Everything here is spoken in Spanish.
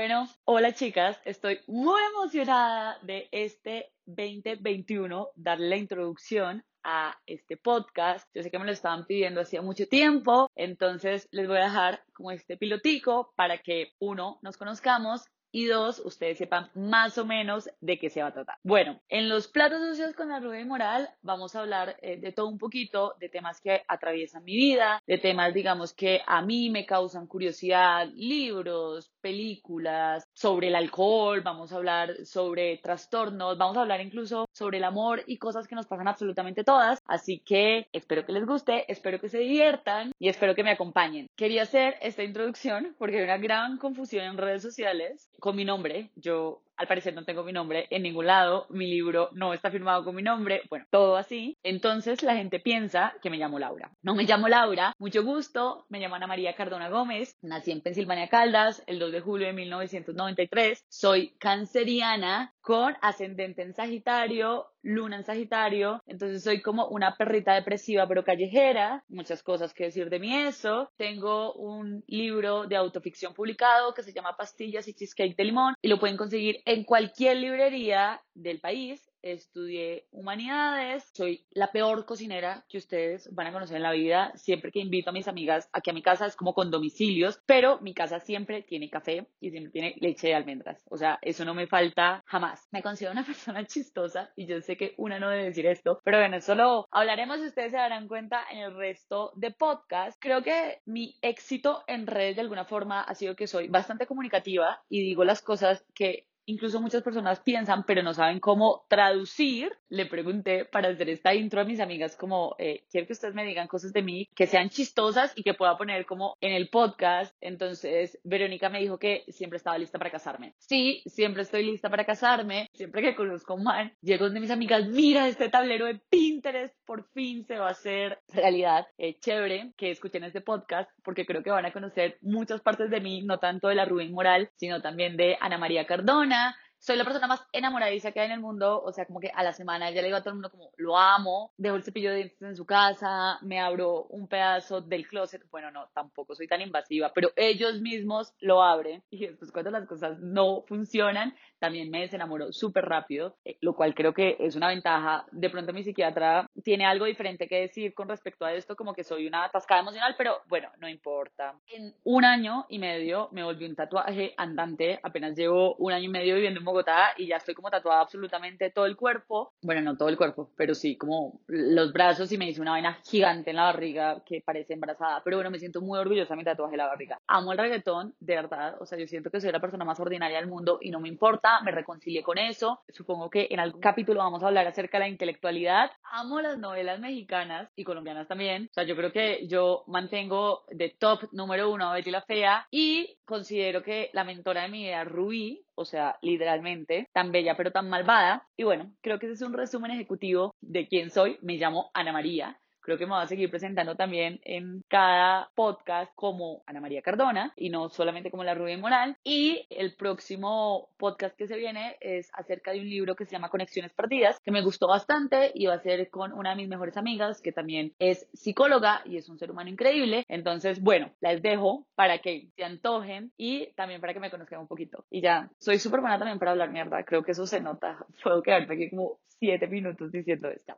Bueno, hola chicas, estoy muy emocionada de este 2021, darle la introducción a este podcast. Yo sé que me lo estaban pidiendo hacía mucho tiempo, entonces les voy a dejar como este pilotico para que uno, nos conozcamos y dos, ustedes sepan más o menos de qué se va a tratar. Bueno, en los platos sucios con la Rubén Moral vamos a hablar eh, de todo un poquito, de temas que atraviesan mi vida, de temas, digamos, que a mí me causan curiosidad, libros, películas, sobre el alcohol, vamos a hablar sobre trastornos, vamos a hablar incluso sobre el amor y cosas que nos pasan absolutamente todas. Así que espero que les guste, espero que se diviertan y espero que me acompañen. Quería hacer esta introducción porque hay una gran confusión en redes sociales con mi nombre. Yo al parecer no tengo mi nombre en ningún lado, mi libro no está firmado con mi nombre, bueno, todo así. Entonces la gente piensa que me llamo Laura. No me llamo Laura, mucho gusto, me llamo Ana María Cardona Gómez, nací en Pensilvania Caldas el 2 de julio de 1993, soy canceriana con ascendente en Sagitario, luna en Sagitario, entonces soy como una perrita depresiva pero callejera, muchas cosas que decir de mí eso. Tengo un libro de autoficción publicado que se llama Pastillas y Cheesecake de Limón y lo pueden conseguir en cualquier librería del país estudié humanidades, soy la peor cocinera que ustedes van a conocer en la vida. Siempre que invito a mis amigas aquí a mi casa es como con domicilios, pero mi casa siempre tiene café y siempre tiene leche de almendras. O sea, eso no me falta jamás. Me considero una persona chistosa y yo sé que una no debe decir esto, pero bueno, eso lo hablaremos y ustedes se darán cuenta en el resto de podcast. Creo que mi éxito en redes de alguna forma ha sido que soy bastante comunicativa y digo las cosas que incluso muchas personas piensan, pero no saben cómo traducir. Le pregunté para hacer esta intro a mis amigas como, eh, quiero que ustedes me digan cosas de mí que sean chistosas y que pueda poner como en el podcast. Entonces, Verónica me dijo que siempre estaba lista para casarme. Sí, siempre estoy lista para casarme. Siempre que conozco a un man, llego de mis amigas, mira este tablero de Pinterest, por fin se va a hacer realidad. Eh, chévere que escuchen este podcast porque creo que van a conocer muchas partes de mí, no tanto de la Rubén Moral, sino también de Ana María Cardona China soy la persona más enamoradiza que hay en el mundo, o sea, como que a la semana ya le digo a todo el mundo como, lo amo, dejo el cepillo de dientes en su casa, me abro un pedazo del closet, bueno, no, tampoco soy tan invasiva, pero ellos mismos lo abren y después cuando las cosas no funcionan, también me desenamoro súper rápido, eh, lo cual creo que es una ventaja. De pronto mi psiquiatra tiene algo diferente que decir con respecto a esto, como que soy una atascada emocional, pero bueno, no importa. En un año y medio me volví un tatuaje andante, apenas llevo un año y medio viviendo en Bogotá y ya estoy como tatuada absolutamente todo el cuerpo, bueno, no todo el cuerpo, pero sí como los brazos y me hice una vaina gigante en la barriga que parece embarazada, pero bueno, me siento muy orgullosa de mi tatuaje en la barriga. Amo el reggaetón, de verdad, o sea, yo siento que soy la persona más ordinaria del mundo y no me importa me reconcilié con eso. Supongo que en algún capítulo vamos a hablar acerca de la intelectualidad. Amo las novelas mexicanas y colombianas también. O sea, yo creo que yo mantengo de top número uno a Betty la Fea y considero que la mentora de mi vida, Rubí, o sea, literalmente, tan bella pero tan malvada. Y bueno, creo que ese es un resumen ejecutivo de quién soy. Me llamo Ana María. Creo que me voy a seguir presentando también en cada podcast como Ana María Cardona y no solamente como la Rubén Moral. Y el próximo podcast que se viene es acerca de un libro que se llama Conexiones Perdidas, que me gustó bastante y va a ser con una de mis mejores amigas que también es psicóloga y es un ser humano increíble. Entonces, bueno, las dejo para que se antojen y también para que me conozcan un poquito. Y ya, soy súper buena también para hablar mierda. Creo que eso se nota. Puedo quedarme aquí como siete minutos diciendo esto.